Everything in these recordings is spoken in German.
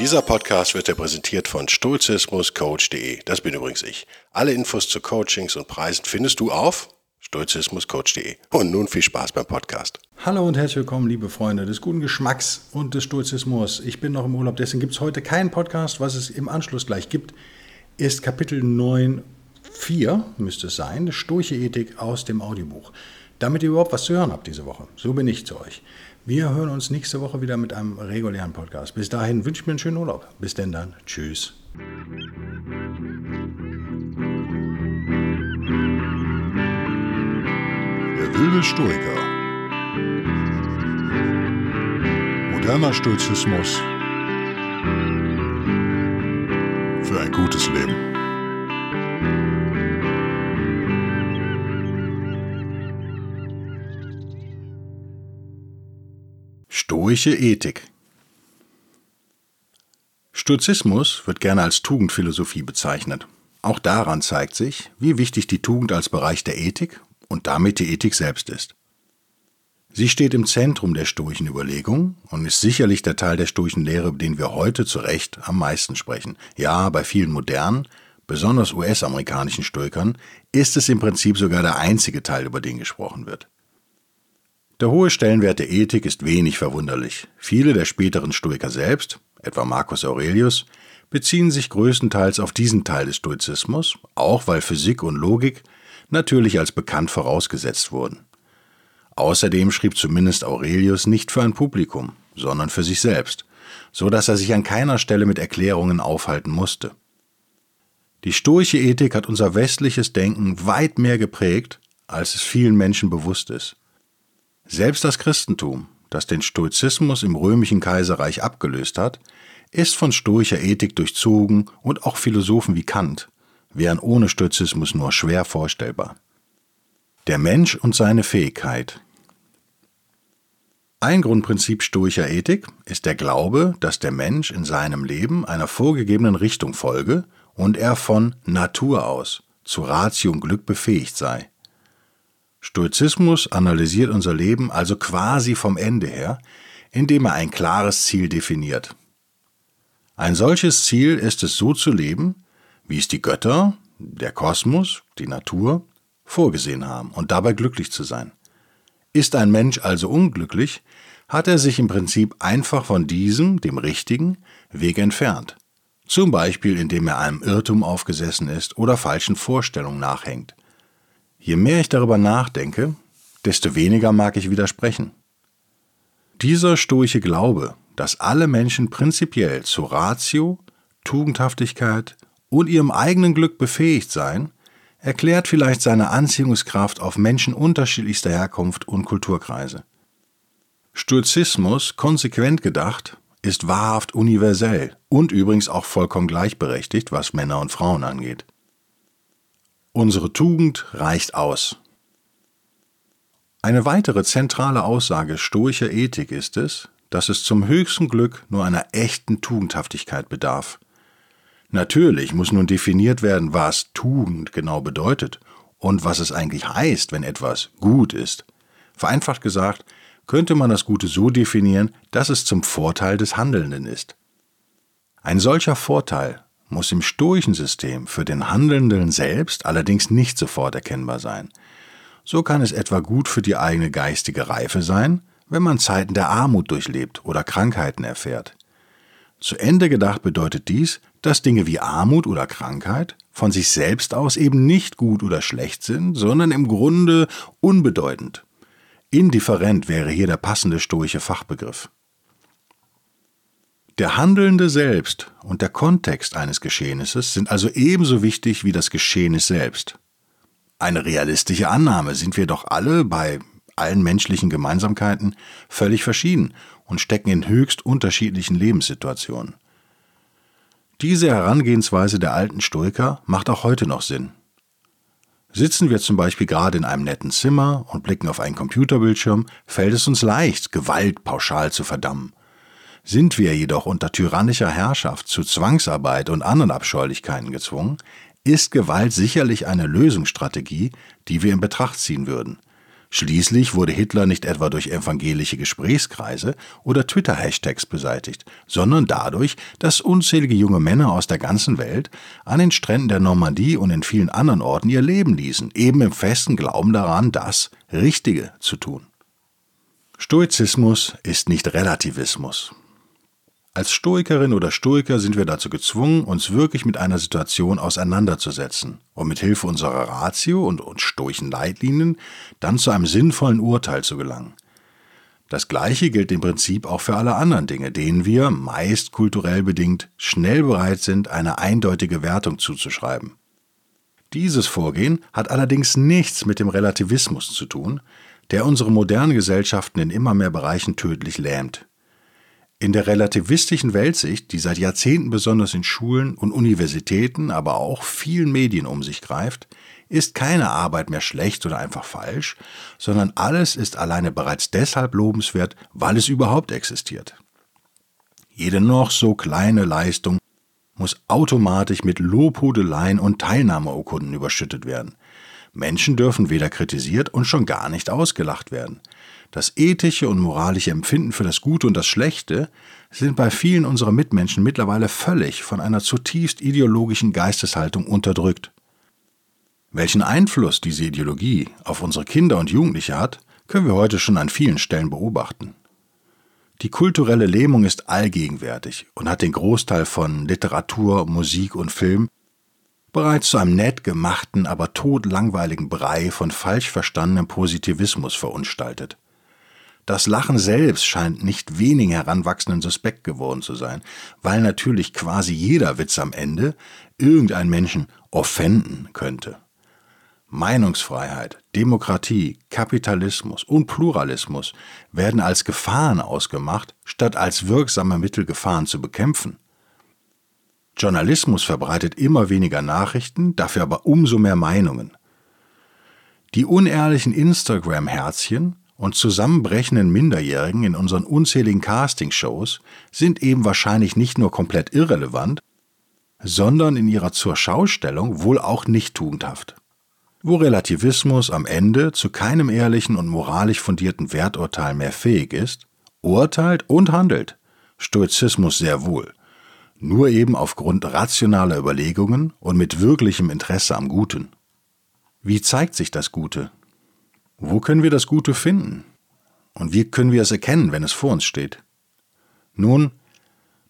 Dieser Podcast wird dir präsentiert von stoizismuscoach.de. Das bin übrigens ich. Alle Infos zu Coachings und Preisen findest du auf stoizismuscoach.de. Und nun viel Spaß beim Podcast. Hallo und herzlich willkommen, liebe Freunde des guten Geschmacks und des Stoizismus. Ich bin noch im Urlaub, deswegen gibt es heute keinen Podcast. Was es im Anschluss gleich gibt, ist Kapitel 9.4, müsste es sein, Stoische Ethik aus dem Audiobuch. Damit ihr überhaupt was zu hören habt diese Woche. So bin ich zu euch. Wir hören uns nächste Woche wieder mit einem regulären Podcast. Bis dahin wünsche ich mir einen schönen Urlaub. Bis denn dann. Tschüss. Der wilde Stoiker. Moderner Stoizismus für ein gutes Leben. Stoische Ethik Stoizismus wird gerne als Tugendphilosophie bezeichnet. Auch daran zeigt sich, wie wichtig die Tugend als Bereich der Ethik und damit die Ethik selbst ist. Sie steht im Zentrum der stoischen Überlegung und ist sicherlich der Teil der stoischen Lehre, über den wir heute zu Recht am meisten sprechen. Ja, bei vielen modernen, besonders US-amerikanischen Stoikern, ist es im Prinzip sogar der einzige Teil, über den gesprochen wird. Der hohe Stellenwert der Ethik ist wenig verwunderlich. Viele der späteren Stoiker selbst, etwa Marcus Aurelius, beziehen sich größtenteils auf diesen Teil des Stoizismus, auch weil Physik und Logik natürlich als bekannt vorausgesetzt wurden. Außerdem schrieb zumindest Aurelius nicht für ein Publikum, sondern für sich selbst, so dass er sich an keiner Stelle mit Erklärungen aufhalten musste. Die stoische Ethik hat unser westliches Denken weit mehr geprägt, als es vielen Menschen bewusst ist. Selbst das Christentum, das den Stoizismus im römischen Kaiserreich abgelöst hat, ist von stoischer Ethik durchzogen und auch Philosophen wie Kant wären ohne Stoizismus nur schwer vorstellbar. Der Mensch und seine Fähigkeit. Ein Grundprinzip stoischer Ethik ist der Glaube, dass der Mensch in seinem Leben einer vorgegebenen Richtung folge und er von Natur aus zu Ratio und Glück befähigt sei. Stoizismus analysiert unser Leben also quasi vom Ende her, indem er ein klares Ziel definiert. Ein solches Ziel ist es so zu leben, wie es die Götter, der Kosmos, die Natur vorgesehen haben und dabei glücklich zu sein. Ist ein Mensch also unglücklich, hat er sich im Prinzip einfach von diesem, dem richtigen, Weg entfernt. Zum Beispiel indem er einem Irrtum aufgesessen ist oder falschen Vorstellungen nachhängt. Je mehr ich darüber nachdenke, desto weniger mag ich widersprechen. Dieser stoische Glaube, dass alle Menschen prinzipiell zu Ratio, Tugendhaftigkeit und ihrem eigenen Glück befähigt seien, erklärt vielleicht seine Anziehungskraft auf Menschen unterschiedlichster Herkunft und Kulturkreise. Stoizismus, konsequent gedacht, ist wahrhaft universell und übrigens auch vollkommen gleichberechtigt, was Männer und Frauen angeht. Unsere Tugend reicht aus. Eine weitere zentrale Aussage stoischer Ethik ist es, dass es zum höchsten Glück nur einer echten Tugendhaftigkeit bedarf. Natürlich muss nun definiert werden, was Tugend genau bedeutet und was es eigentlich heißt, wenn etwas gut ist. Vereinfacht gesagt, könnte man das Gute so definieren, dass es zum Vorteil des Handelnden ist. Ein solcher Vorteil muss im stoischen System für den Handelnden selbst allerdings nicht sofort erkennbar sein. So kann es etwa gut für die eigene geistige Reife sein, wenn man Zeiten der Armut durchlebt oder Krankheiten erfährt. Zu Ende gedacht bedeutet dies, dass Dinge wie Armut oder Krankheit von sich selbst aus eben nicht gut oder schlecht sind, sondern im Grunde unbedeutend. Indifferent wäre hier der passende stoische Fachbegriff. Der Handelnde selbst und der Kontext eines Geschehnisses sind also ebenso wichtig wie das Geschehnis selbst. Eine realistische Annahme sind wir doch alle bei allen menschlichen Gemeinsamkeiten völlig verschieden und stecken in höchst unterschiedlichen Lebenssituationen. Diese Herangehensweise der alten Stoiker macht auch heute noch Sinn. Sitzen wir zum Beispiel gerade in einem netten Zimmer und blicken auf einen Computerbildschirm, fällt es uns leicht, Gewalt pauschal zu verdammen. Sind wir jedoch unter tyrannischer Herrschaft zu Zwangsarbeit und anderen Abscheulichkeiten gezwungen, ist Gewalt sicherlich eine Lösungsstrategie, die wir in Betracht ziehen würden. Schließlich wurde Hitler nicht etwa durch evangelische Gesprächskreise oder Twitter-Hashtags beseitigt, sondern dadurch, dass unzählige junge Männer aus der ganzen Welt an den Stränden der Normandie und in vielen anderen Orten ihr Leben ließen, eben im festen Glauben daran, das Richtige zu tun. Stoizismus ist nicht Relativismus. Als Stoikerin oder Stoiker sind wir dazu gezwungen, uns wirklich mit einer Situation auseinanderzusetzen und mit Hilfe unserer Ratio und, und stoischen Leitlinien dann zu einem sinnvollen Urteil zu gelangen. Das Gleiche gilt im Prinzip auch für alle anderen Dinge, denen wir, meist kulturell bedingt, schnell bereit sind, eine eindeutige Wertung zuzuschreiben. Dieses Vorgehen hat allerdings nichts mit dem Relativismus zu tun, der unsere modernen Gesellschaften in immer mehr Bereichen tödlich lähmt. In der relativistischen Weltsicht, die seit Jahrzehnten besonders in Schulen und Universitäten, aber auch vielen Medien um sich greift, ist keine Arbeit mehr schlecht oder einfach falsch, sondern alles ist alleine bereits deshalb lobenswert, weil es überhaupt existiert. Jede noch so kleine Leistung muss automatisch mit Lobhudeleien und Teilnahmeurkunden überschüttet werden. Menschen dürfen weder kritisiert und schon gar nicht ausgelacht werden. Das ethische und moralische Empfinden für das Gute und das Schlechte sind bei vielen unserer Mitmenschen mittlerweile völlig von einer zutiefst ideologischen Geisteshaltung unterdrückt. Welchen Einfluss diese Ideologie auf unsere Kinder und Jugendliche hat, können wir heute schon an vielen Stellen beobachten. Die kulturelle Lähmung ist allgegenwärtig und hat den Großteil von Literatur, Musik und Film bereits zu einem nett gemachten, aber todlangweiligen Brei von falsch verstandenem Positivismus verunstaltet. Das Lachen selbst scheint nicht wenig Heranwachsenden suspekt geworden zu sein, weil natürlich quasi jeder Witz am Ende irgendeinen Menschen offenden könnte. Meinungsfreiheit, Demokratie, Kapitalismus und Pluralismus werden als Gefahren ausgemacht, statt als wirksame Mittel Gefahren zu bekämpfen. Journalismus verbreitet immer weniger Nachrichten, dafür aber umso mehr Meinungen. Die unehrlichen Instagram-Herzchen und zusammenbrechenden Minderjährigen in unseren unzähligen Castingshows sind eben wahrscheinlich nicht nur komplett irrelevant, sondern in ihrer Zurschaustellung wohl auch nicht tugendhaft. Wo Relativismus am Ende zu keinem ehrlichen und moralisch fundierten Werturteil mehr fähig ist, urteilt und handelt Stoizismus sehr wohl, nur eben aufgrund rationaler Überlegungen und mit wirklichem Interesse am Guten. Wie zeigt sich das Gute? Wo können wir das Gute finden? Und wie können wir es erkennen, wenn es vor uns steht? Nun,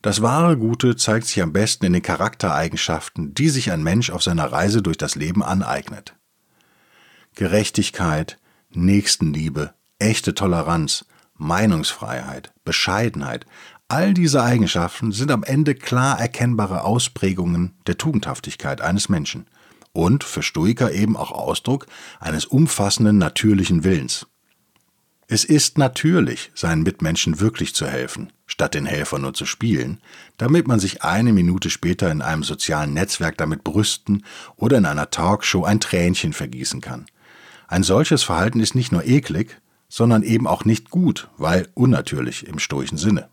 das wahre Gute zeigt sich am besten in den Charaktereigenschaften, die sich ein Mensch auf seiner Reise durch das Leben aneignet. Gerechtigkeit, Nächstenliebe, echte Toleranz, Meinungsfreiheit, Bescheidenheit, all diese Eigenschaften sind am Ende klar erkennbare Ausprägungen der Tugendhaftigkeit eines Menschen – und für Stoiker eben auch Ausdruck eines umfassenden natürlichen Willens. Es ist natürlich, seinen Mitmenschen wirklich zu helfen, statt den Helfer nur zu spielen, damit man sich eine Minute später in einem sozialen Netzwerk damit brüsten oder in einer Talkshow ein Tränchen vergießen kann. Ein solches Verhalten ist nicht nur eklig, sondern eben auch nicht gut, weil unnatürlich im stoischen Sinne.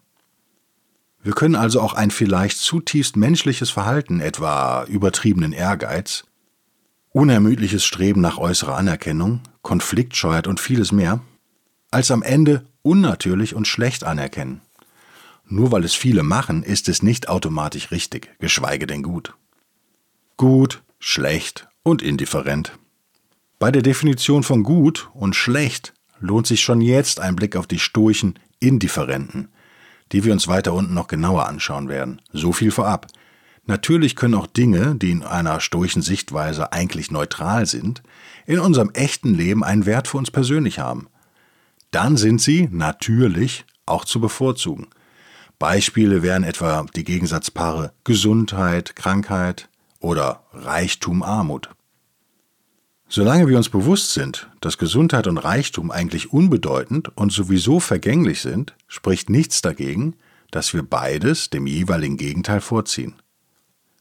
Wir können also auch ein vielleicht zutiefst menschliches Verhalten, etwa übertriebenen Ehrgeiz, unermüdliches Streben nach äußerer Anerkennung, Konfliktscheuheit und vieles mehr, als am Ende unnatürlich und schlecht anerkennen. Nur weil es viele machen, ist es nicht automatisch richtig, geschweige denn gut. Gut, schlecht und indifferent. Bei der Definition von gut und schlecht lohnt sich schon jetzt ein Blick auf die stoischen Indifferenten, die wir uns weiter unten noch genauer anschauen werden. So viel vorab. Natürlich können auch Dinge, die in einer stoischen Sichtweise eigentlich neutral sind, in unserem echten Leben einen Wert für uns persönlich haben. Dann sind sie natürlich auch zu bevorzugen. Beispiele wären etwa die Gegensatzpaare Gesundheit, Krankheit oder Reichtum, Armut. Solange wir uns bewusst sind, dass Gesundheit und Reichtum eigentlich unbedeutend und sowieso vergänglich sind, spricht nichts dagegen, dass wir beides dem jeweiligen Gegenteil vorziehen.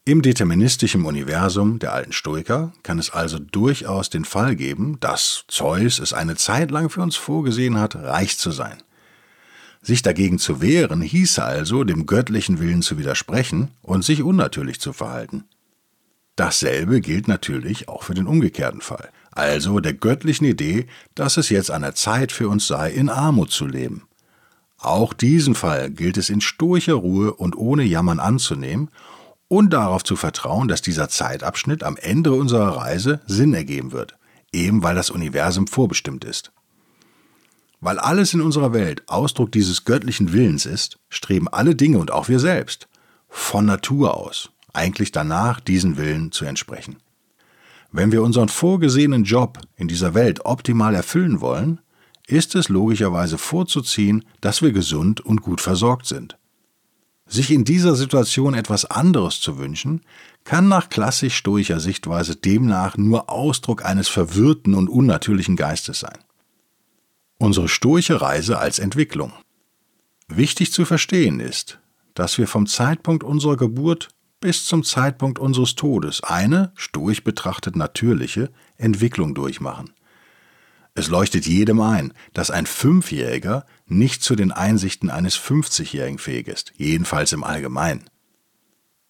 Im deterministischen Universum der alten Stoiker kann es also durchaus den Fall geben, dass Zeus es eine Zeit lang für uns vorgesehen hat, reich zu sein. Sich dagegen zu wehren, hieße also, dem göttlichen Willen zu widersprechen und sich unnatürlich zu verhalten. Dasselbe gilt natürlich auch für den umgekehrten Fall. also der göttlichen Idee, dass es jetzt an der Zeit für uns sei, in Armut zu leben. Auch diesen Fall gilt es in stoischer Ruhe und ohne Jammern anzunehmen und darauf zu vertrauen, dass dieser Zeitabschnitt am Ende unserer Reise Sinn ergeben wird, eben weil das Universum vorbestimmt ist. Weil alles in unserer Welt Ausdruck dieses göttlichen Willens ist, streben alle Dinge und auch wir selbst von Natur aus eigentlich danach, diesen Willen zu entsprechen. Wenn wir unseren vorgesehenen Job in dieser Welt optimal erfüllen wollen, ist es logischerweise vorzuziehen, dass wir gesund und gut versorgt sind. Sich in dieser Situation etwas anderes zu wünschen, kann nach klassisch stoischer Sichtweise demnach nur Ausdruck eines verwirrten und unnatürlichen Geistes sein. Unsere stoische Reise als Entwicklung. Wichtig zu verstehen ist, dass wir vom Zeitpunkt unserer Geburt bis zum Zeitpunkt unseres Todes eine, stoisch betrachtet natürliche, Entwicklung durchmachen. Es leuchtet jedem ein, dass ein Fünfjähriger nicht zu den Einsichten eines 50-Jährigen fähig ist, jedenfalls im Allgemeinen.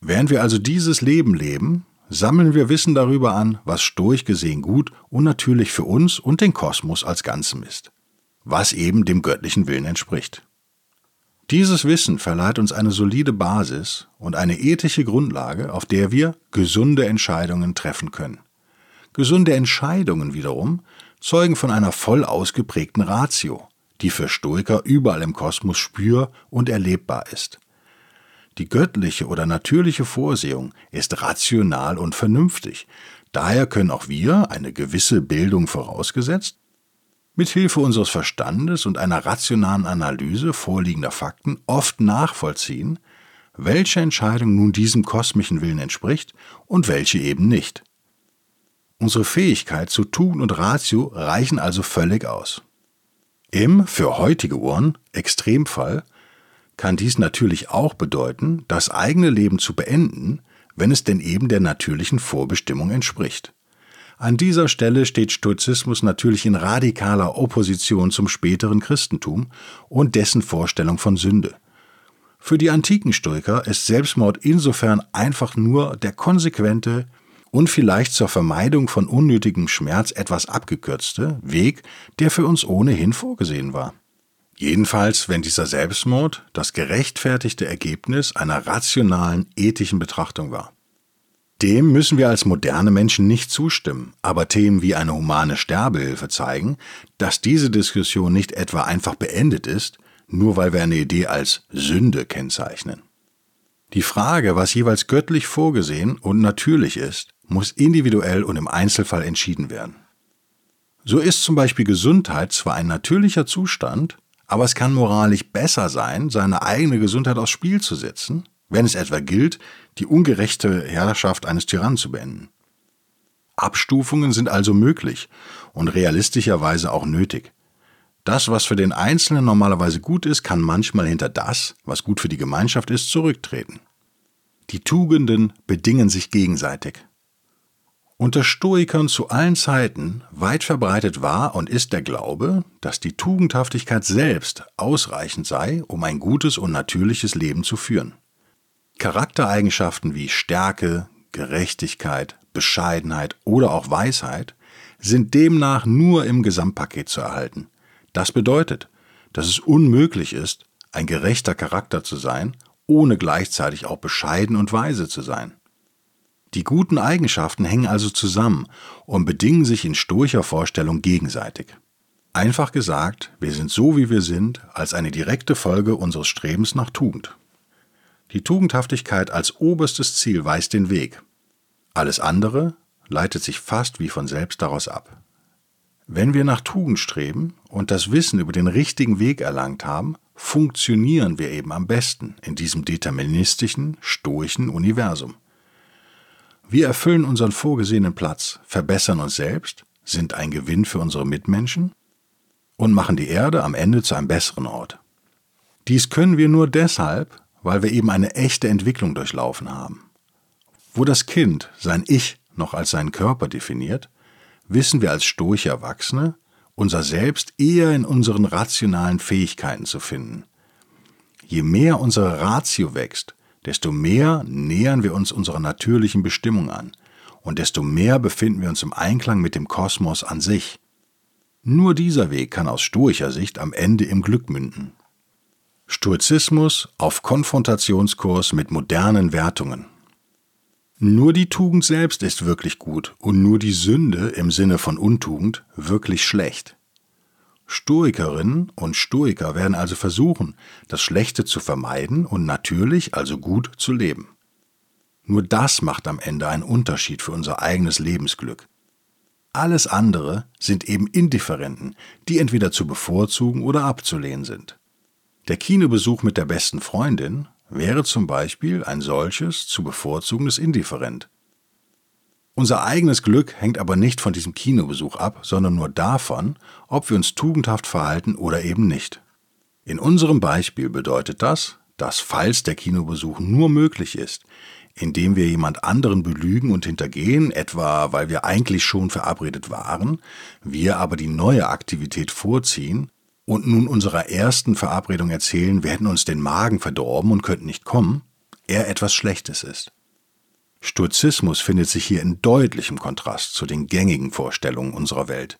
Während wir also dieses Leben leben, sammeln wir Wissen darüber an, was stoisch gesehen gut und natürlich für uns und den Kosmos als Ganzem ist, was eben dem göttlichen Willen entspricht. Dieses Wissen verleiht uns eine solide Basis und eine ethische Grundlage, auf der wir gesunde Entscheidungen treffen können. Gesunde Entscheidungen wiederum zeugen von einer voll ausgeprägten Ratio, die für Stoiker überall im Kosmos spür- und erlebbar ist. Die göttliche oder natürliche Vorsehung ist rational und vernünftig, daher können auch wir, eine gewisse Bildung vorausgesetzt, mit Hilfe unseres Verstandes und einer rationalen Analyse vorliegender Fakten oft nachvollziehen, welche Entscheidung nun diesem kosmischen Willen entspricht und welche eben nicht. Unsere Fähigkeit zu Tugend und Ratio reichen also völlig aus. Im, für heutige Ohren, Extremfall kann dies natürlich auch bedeuten, das eigene Leben zu beenden, wenn es denn eben der natürlichen Vorbestimmung entspricht. An dieser Stelle steht Stoizismus natürlich in radikaler Opposition zum späteren Christentum und dessen Vorstellung von Sünde. Für die antiken Stoiker ist Selbstmord insofern einfach nur der konsequente und vielleicht zur Vermeidung von unnötigem Schmerz etwas abgekürzte Weg, der für uns ohnehin vorgesehen war. Jedenfalls, wenn dieser Selbstmord das gerechtfertigte Ergebnis einer rationalen, ethischen Betrachtung war. Dem müssen wir als moderne Menschen nicht zustimmen, aber Themen wie eine humane Sterbehilfe zeigen, dass diese Diskussion nicht etwa einfach beendet ist, nur weil wir eine Idee als Sünde kennzeichnen. Die Frage, was jeweils göttlich vorgesehen und natürlich ist, muss individuell und im Einzelfall entschieden werden. So ist zum Beispiel Gesundheit zwar ein natürlicher Zustand, aber es kann moralisch besser sein, seine eigene Gesundheit aufs Spiel zu setzen, wenn es etwa gilt, die ungerechte Herrschaft eines Tyrannen zu beenden. Abstufungen sind also möglich und realistischerweise auch nötig. Das, was für den Einzelnen normalerweise gut ist, kann manchmal hinter das, was gut für die Gemeinschaft ist, zurücktreten. Die Tugenden bedingen sich gegenseitig. Unter Stoikern zu allen Zeiten weit verbreitet war und ist der Glaube, dass die Tugendhaftigkeit selbst ausreichend sei, um ein gutes und natürliches Leben zu führen. Charaktereigenschaften wie Stärke, Gerechtigkeit, Bescheidenheit oder auch Weisheit sind demnach nur im Gesamtpaket zu erhalten. Das bedeutet, dass es unmöglich ist, ein gerechter Charakter zu sein, ohne gleichzeitig auch bescheiden und weise zu sein. Die guten Eigenschaften hängen also zusammen und bedingen sich in stoischer Vorstellung gegenseitig. Einfach gesagt, wir sind so wie wir sind, als eine direkte Folge unseres Strebens nach Tugend. Die Tugendhaftigkeit als oberstes Ziel weist den Weg. Alles andere leitet sich fast wie von selbst daraus ab. Wenn wir nach Tugend streben und das Wissen über den richtigen Weg erlangt haben, funktionieren wir eben am besten in diesem deterministischen, stoischen Universum. Wir erfüllen unseren vorgesehenen Platz, verbessern uns selbst, sind ein Gewinn für unsere Mitmenschen und machen die Erde am Ende zu einem besseren Ort. Dies können wir nur deshalb, weil wir eben eine echte Entwicklung durchlaufen haben. Wo das Kind sein Ich noch als seinen Körper definiert, wissen wir als stoische Erwachsene, unser Selbst eher in unseren rationalen Fähigkeiten zu finden. Je mehr unsere Ratio wächst, desto mehr nähern wir uns unserer natürlichen Bestimmung an und desto mehr befinden wir uns im Einklang mit dem Kosmos an sich. Nur dieser Weg kann aus stoischer Sicht am Ende im Glück münden. Stoizismus auf Konfrontationskurs mit modernen Wertungen. Nur die Tugend selbst ist wirklich gut und nur die Sünde im Sinne von Untugend wirklich schlecht. Stoikerinnen und Stoiker werden also versuchen, das Schlechte zu vermeiden und natürlich, also gut, zu leben. Nur das macht am Ende einen Unterschied für unser eigenes Lebensglück. Alles andere sind eben Indifferenten, die entweder zu bevorzugen oder abzulehnen sind. Der Kinobesuch mit der besten Freundin wäre zum Beispiel ein solches zu bevorzugendes Indifferent. Unser eigenes Glück hängt aber nicht von diesem Kinobesuch ab, sondern nur davon, ob wir uns tugendhaft verhalten oder eben nicht. In unserem Beispiel bedeutet das, dass falls der Kinobesuch nur möglich ist, indem wir jemand anderen belügen und hintergehen, etwa weil wir eigentlich schon verabredet waren, wir aber die neue Aktivität vorziehen und nun unserer ersten Verabredung erzählen, wir hätten uns den Magen verdorben und könnten nicht kommen, er etwas Schlechtes ist. Stoizismus findet sich hier in deutlichem Kontrast zu den gängigen Vorstellungen unserer Welt.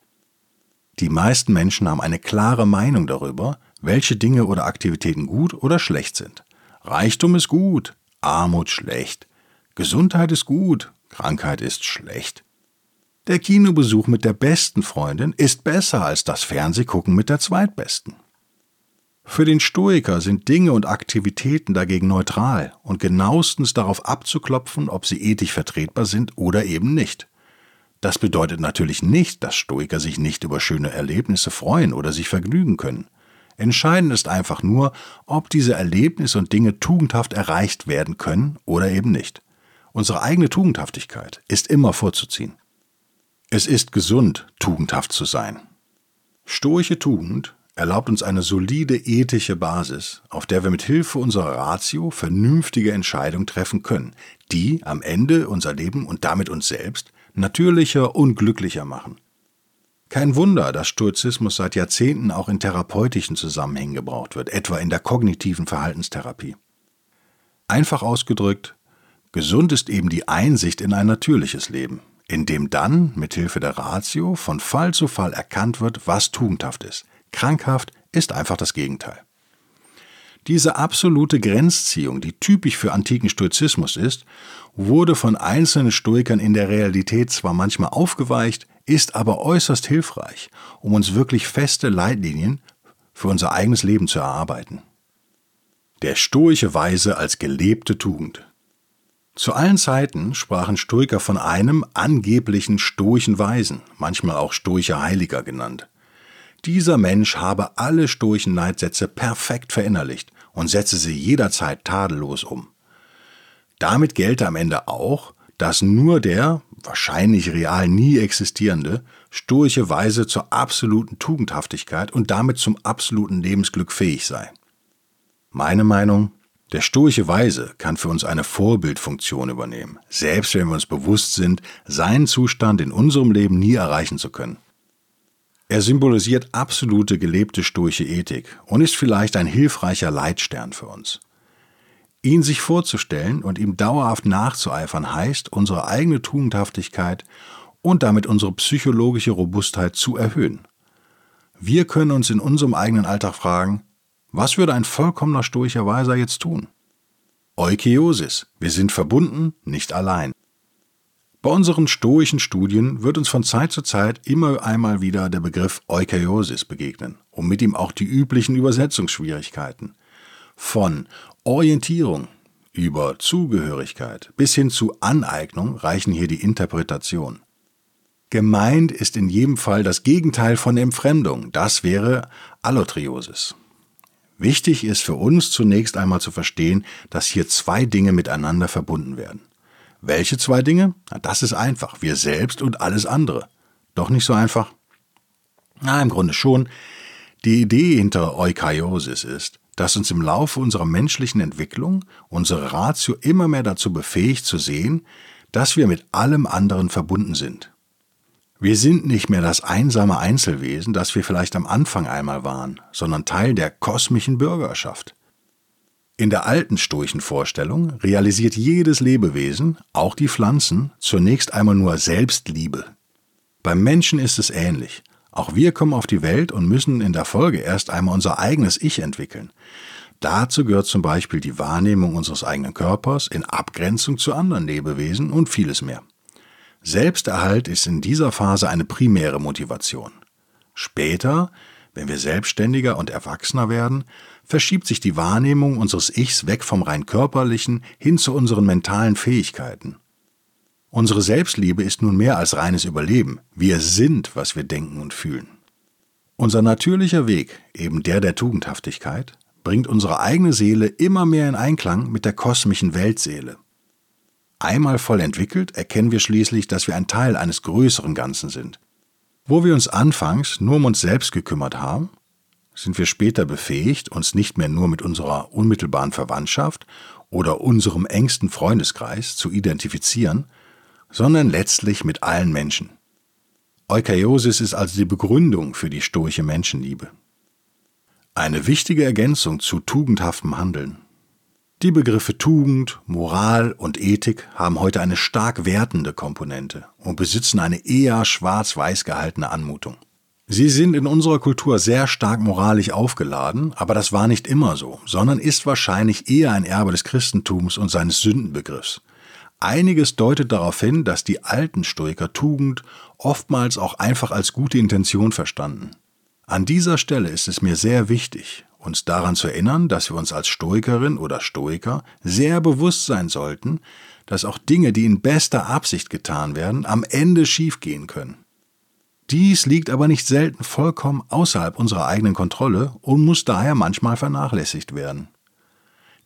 Die meisten Menschen haben eine klare Meinung darüber, welche Dinge oder Aktivitäten gut oder schlecht sind. Reichtum ist gut, Armut schlecht, Gesundheit ist gut, Krankheit ist schlecht. Der Kinobesuch mit der besten Freundin ist besser als das Fernsehgucken mit der zweitbesten. Für den Stoiker sind Dinge und Aktivitäten dagegen neutral und genauestens darauf abzuklopfen, ob sie ethisch vertretbar sind oder eben nicht. Das bedeutet natürlich nicht, dass Stoiker sich nicht über schöne Erlebnisse freuen oder sich vergnügen können. Entscheidend ist einfach nur, ob diese Erlebnisse und Dinge tugendhaft erreicht werden können oder eben nicht. Unsere eigene Tugendhaftigkeit ist immer vorzuziehen. Es ist gesund, tugendhaft zu sein. Stoische Tugend erlaubt uns eine solide ethische Basis, auf der wir mit Hilfe unserer Ratio vernünftige Entscheidungen treffen können, die am Ende unser Leben und damit uns selbst natürlicher und glücklicher machen. Kein Wunder, dass Stoizismus seit Jahrzehnten auch in therapeutischen Zusammenhängen gebraucht wird, etwa in der kognitiven Verhaltenstherapie. Einfach ausgedrückt, gesund ist eben die Einsicht in ein natürliches Leben, in dem dann mit Hilfe der Ratio von Fall zu Fall erkannt wird, was tugendhaft ist, Krankhaft ist einfach das Gegenteil. Diese absolute Grenzziehung, die typisch für antiken Stoizismus ist, wurde von einzelnen Stoikern in der Realität zwar manchmal aufgeweicht, ist aber äußerst hilfreich, um uns wirklich feste Leitlinien für unser eigenes Leben zu erarbeiten. Der stoische Weise als gelebte Tugend. Zu allen Zeiten sprachen Stoiker von einem angeblichen stoischen Weisen, manchmal auch stoischer Heiliger genannt. Dieser Mensch habe alle stoischen Leitsätze perfekt verinnerlicht und setze sie jederzeit tadellos um. Damit gelte am Ende auch, dass nur der, wahrscheinlich real nie existierende, stoische Weise zur absoluten Tugendhaftigkeit und damit zum absoluten Lebensglück fähig sei. Meine Meinung, der stoische Weise kann für uns eine Vorbildfunktion übernehmen, selbst wenn wir uns bewusst sind, seinen Zustand in unserem Leben nie erreichen zu können. Er symbolisiert absolute gelebte stoische Ethik und ist vielleicht ein hilfreicher Leitstern für uns. Ihn sich vorzustellen und ihm dauerhaft nachzueifern heißt, unsere eigene Tugendhaftigkeit und damit unsere psychologische Robustheit zu erhöhen. Wir können uns in unserem eigenen Alltag fragen, was würde ein vollkommener stoischer Weiser jetzt tun? Eukeosis, wir sind verbunden, nicht allein. Bei unseren stoischen Studien wird uns von Zeit zu Zeit immer einmal wieder der Begriff Eukaryosis begegnen und mit ihm auch die üblichen Übersetzungsschwierigkeiten. Von Orientierung über Zugehörigkeit bis hin zu Aneignung reichen hier die Interpretation. Gemeint ist in jedem Fall das Gegenteil von Entfremdung, das wäre Allotriosis. Wichtig ist für uns zunächst einmal zu verstehen, dass hier zwei Dinge miteinander verbunden werden. Welche zwei Dinge? Na, das ist einfach. Wir selbst und alles andere. Doch nicht so einfach? Na, im Grunde schon. Die Idee hinter Eukaryosis ist, dass uns im Laufe unserer menschlichen Entwicklung unsere Ratio immer mehr dazu befähigt zu sehen, dass wir mit allem anderen verbunden sind. Wir sind nicht mehr das einsame Einzelwesen, das wir vielleicht am Anfang einmal waren, sondern Teil der kosmischen Bürgerschaft. In der alten stoischen Vorstellung realisiert jedes Lebewesen, auch die Pflanzen, zunächst einmal nur Selbstliebe. Beim Menschen ist es ähnlich. Auch wir kommen auf die Welt und müssen in der Folge erst einmal unser eigenes Ich entwickeln. Dazu gehört zum Beispiel die Wahrnehmung unseres eigenen Körpers in Abgrenzung zu anderen Lebewesen und vieles mehr. Selbsterhalt ist in dieser Phase eine primäre Motivation. Später, wenn wir selbstständiger und erwachsener werden, verschiebt sich die Wahrnehmung unseres Ichs weg vom rein körperlichen hin zu unseren mentalen Fähigkeiten. Unsere Selbstliebe ist nun mehr als reines Überleben. Wir sind, was wir denken und fühlen. Unser natürlicher Weg, eben der der Tugendhaftigkeit, bringt unsere eigene Seele immer mehr in Einklang mit der kosmischen Weltseele. Einmal voll entwickelt, erkennen wir schließlich, dass wir ein Teil eines größeren Ganzen sind. Wo wir uns anfangs nur um uns selbst gekümmert haben, sind wir später befähigt, uns nicht mehr nur mit unserer unmittelbaren Verwandtschaft oder unserem engsten Freundeskreis zu identifizieren, sondern letztlich mit allen Menschen. Eukaiosis ist also die Begründung für die stoische Menschenliebe. Eine wichtige Ergänzung zu tugendhaftem Handeln. Die Begriffe Tugend, Moral und Ethik haben heute eine stark wertende Komponente und besitzen eine eher schwarz-weiß gehaltene Anmutung. Sie sind in unserer Kultur sehr stark moralisch aufgeladen, aber das war nicht immer so, sondern ist wahrscheinlich eher ein Erbe des Christentums und seines Sündenbegriffs. Einiges deutet darauf hin, dass die alten Stoiker Tugend oftmals auch einfach als gute Intention verstanden. An dieser Stelle ist es mir sehr wichtig, uns daran zu erinnern, dass wir uns als Stoikerin oder Stoiker sehr bewusst sein sollten, dass auch Dinge, die in bester Absicht getan werden, am Ende schiefgehen können. Dies liegt aber nicht selten vollkommen außerhalb unserer eigenen Kontrolle und muss daher manchmal vernachlässigt werden.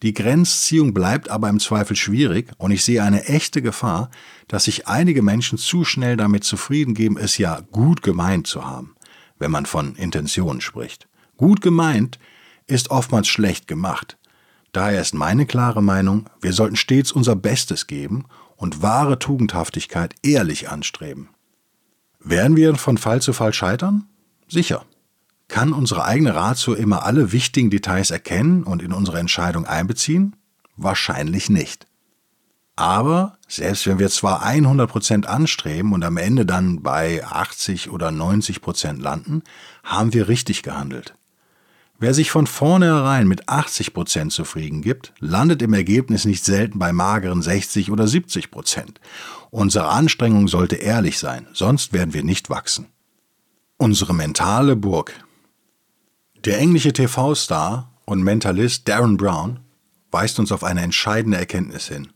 Die Grenzziehung bleibt aber im Zweifel schwierig und ich sehe eine echte Gefahr, dass sich einige Menschen zu schnell damit zufrieden geben, es ja gut gemeint zu haben wenn man von Intentionen spricht. Gut gemeint ist oftmals schlecht gemacht. Daher ist meine klare Meinung, wir sollten stets unser Bestes geben und wahre Tugendhaftigkeit ehrlich anstreben. Werden wir von Fall zu Fall scheitern? Sicher. Kann unsere eigene Ratio immer alle wichtigen Details erkennen und in unsere Entscheidung einbeziehen? Wahrscheinlich nicht. Aber selbst wenn wir zwar 100% anstreben und am Ende dann bei 80 oder 90% landen, haben wir richtig gehandelt. Wer sich von vornherein mit 80% zufrieden gibt, landet im Ergebnis nicht selten bei mageren 60 oder 70%. Unsere Anstrengung sollte ehrlich sein, sonst werden wir nicht wachsen. Unsere mentale Burg. Der englische TV-Star und Mentalist Darren Brown weist uns auf eine entscheidende Erkenntnis hin.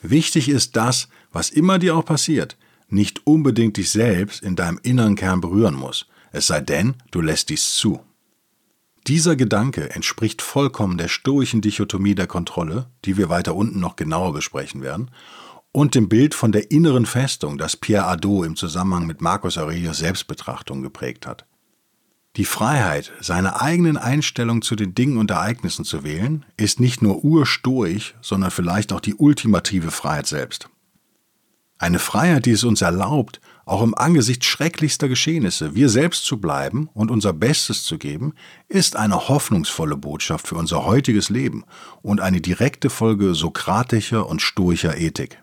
Wichtig ist das, was immer dir auch passiert, nicht unbedingt dich selbst in deinem inneren Kern berühren muss, es sei denn, du lässt dies zu. Dieser Gedanke entspricht vollkommen der stoischen Dichotomie der Kontrolle, die wir weiter unten noch genauer besprechen werden, und dem Bild von der inneren Festung, das Pierre Adot im Zusammenhang mit Marcus Aurelius Selbstbetrachtung geprägt hat. Die Freiheit, seine eigenen Einstellungen zu den Dingen und Ereignissen zu wählen, ist nicht nur urstoisch, sondern vielleicht auch die ultimative Freiheit selbst. Eine Freiheit, die es uns erlaubt, auch im Angesicht schrecklichster Geschehnisse wir selbst zu bleiben und unser Bestes zu geben, ist eine hoffnungsvolle Botschaft für unser heutiges Leben und eine direkte Folge sokratischer und stoischer Ethik.